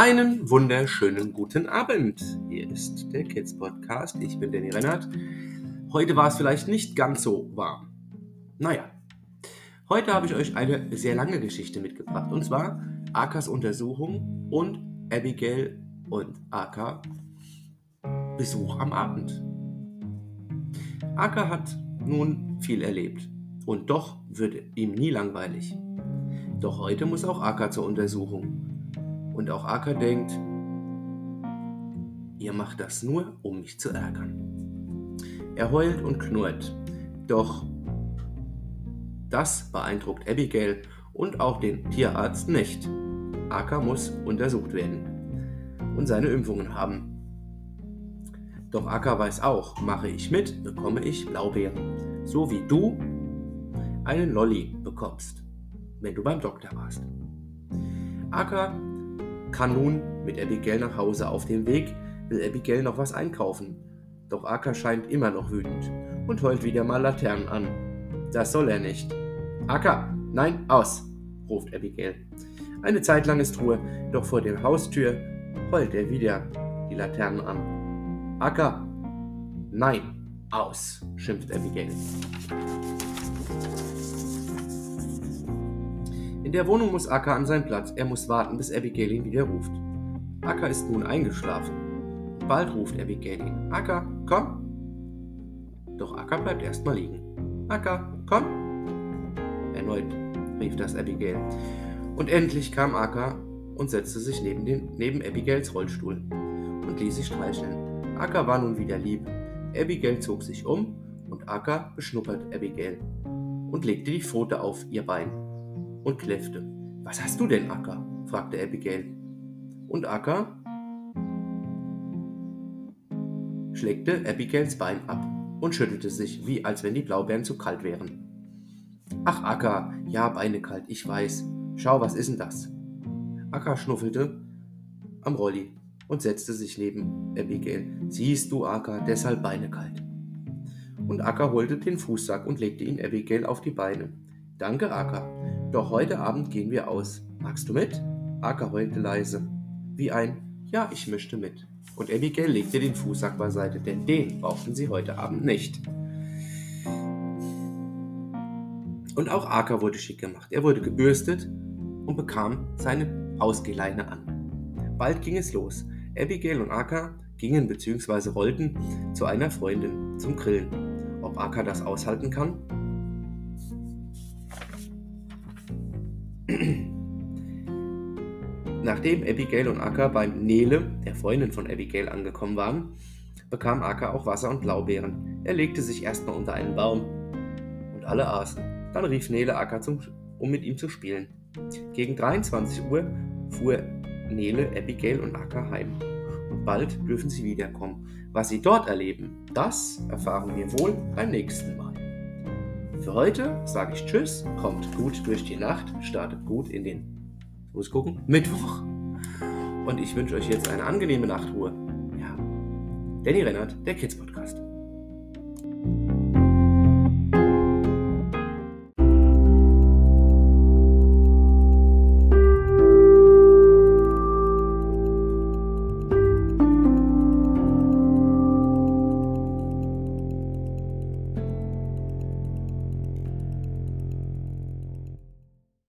Einen wunderschönen guten Abend. Hier ist der Kids Podcast. Ich bin Danny Rennert. Heute war es vielleicht nicht ganz so warm. Naja, heute habe ich euch eine sehr lange Geschichte mitgebracht. Und zwar Akas Untersuchung und Abigail und Aka Besuch am Abend. Aka hat nun viel erlebt. Und doch wird ihm nie langweilig. Doch heute muss auch Aka zur Untersuchung. Und auch Aka denkt, ihr macht das nur, um mich zu ärgern. Er heult und knurrt, doch das beeindruckt Abigail und auch den Tierarzt nicht. Aka muss untersucht werden und seine Impfungen haben. Doch Aka weiß auch, mache ich mit, bekomme ich Blaubeeren. So wie du einen Lolli bekommst, wenn du beim Doktor warst. Aka kann nun mit Abigail nach Hause. Auf dem Weg will Abigail noch was einkaufen. Doch Aka scheint immer noch wütend und heult wieder mal Laternen an. Das soll er nicht. Aka, nein, aus, ruft Abigail. Eine Zeit lang ist Ruhe, doch vor der Haustür heult er wieder die Laternen an. Aka, nein, aus, schimpft Abigail. In der Wohnung muss Akka an seinen Platz. Er muss warten, bis Abigail ihn wieder ruft. Akka ist nun eingeschlafen. Bald ruft Abigail ihn. Akka, komm! Doch Akka bleibt erstmal liegen. Akka, komm! Erneut rief das Abigail. Und endlich kam Akka und setzte sich neben, den, neben Abigails Rollstuhl und ließ sich streicheln. Akka war nun wieder lieb. Abigail zog sich um und Akka beschnuppert Abigail und legte die Pfote auf ihr Bein und kläffte. Was hast du denn, Acker? fragte Abigail. Und Acker schleckte Abigails Bein ab und schüttelte sich, wie als wenn die Blaubeeren zu kalt wären. Ach, Acker, ja, Beine kalt, ich weiß. Schau, was ist denn das? Acker schnuffelte am Rolli und setzte sich neben Abigail. Siehst du, Acker, deshalb Beine kalt. Und Acker holte den Fußsack und legte ihn Abigail auf die Beine. Danke, Acker. Doch heute Abend gehen wir aus. Magst du mit? Aka heulte leise. Wie ein Ja, ich möchte mit. Und Abigail legte den Fußsack beiseite, denn den brauchten sie heute Abend nicht. Und auch Aka wurde schick gemacht. Er wurde gebürstet und bekam seine Ausgeleine an. Bald ging es los. Abigail und Aka gingen bzw. rollten zu einer Freundin zum Grillen. Ob Aka das aushalten kann? Nachdem Abigail und Akka beim Nele, der Freundin von Abigail, angekommen waren, bekam Akka auch Wasser und Blaubeeren. Er legte sich erstmal unter einen Baum und alle aßen. Dann rief Nele Akka, zum, um mit ihm zu spielen. Gegen 23 Uhr fuhr Nele, Abigail und Akka heim. Und bald dürfen sie wiederkommen. Was sie dort erleben, das erfahren wir wohl beim nächsten Mal. Für heute sage ich Tschüss, kommt gut durch die Nacht, startet gut in den, muss gucken, Mittwoch. Und ich wünsche euch jetzt eine angenehme Nachtruhe. Ja, Danny Rennert, der Kids Podcast.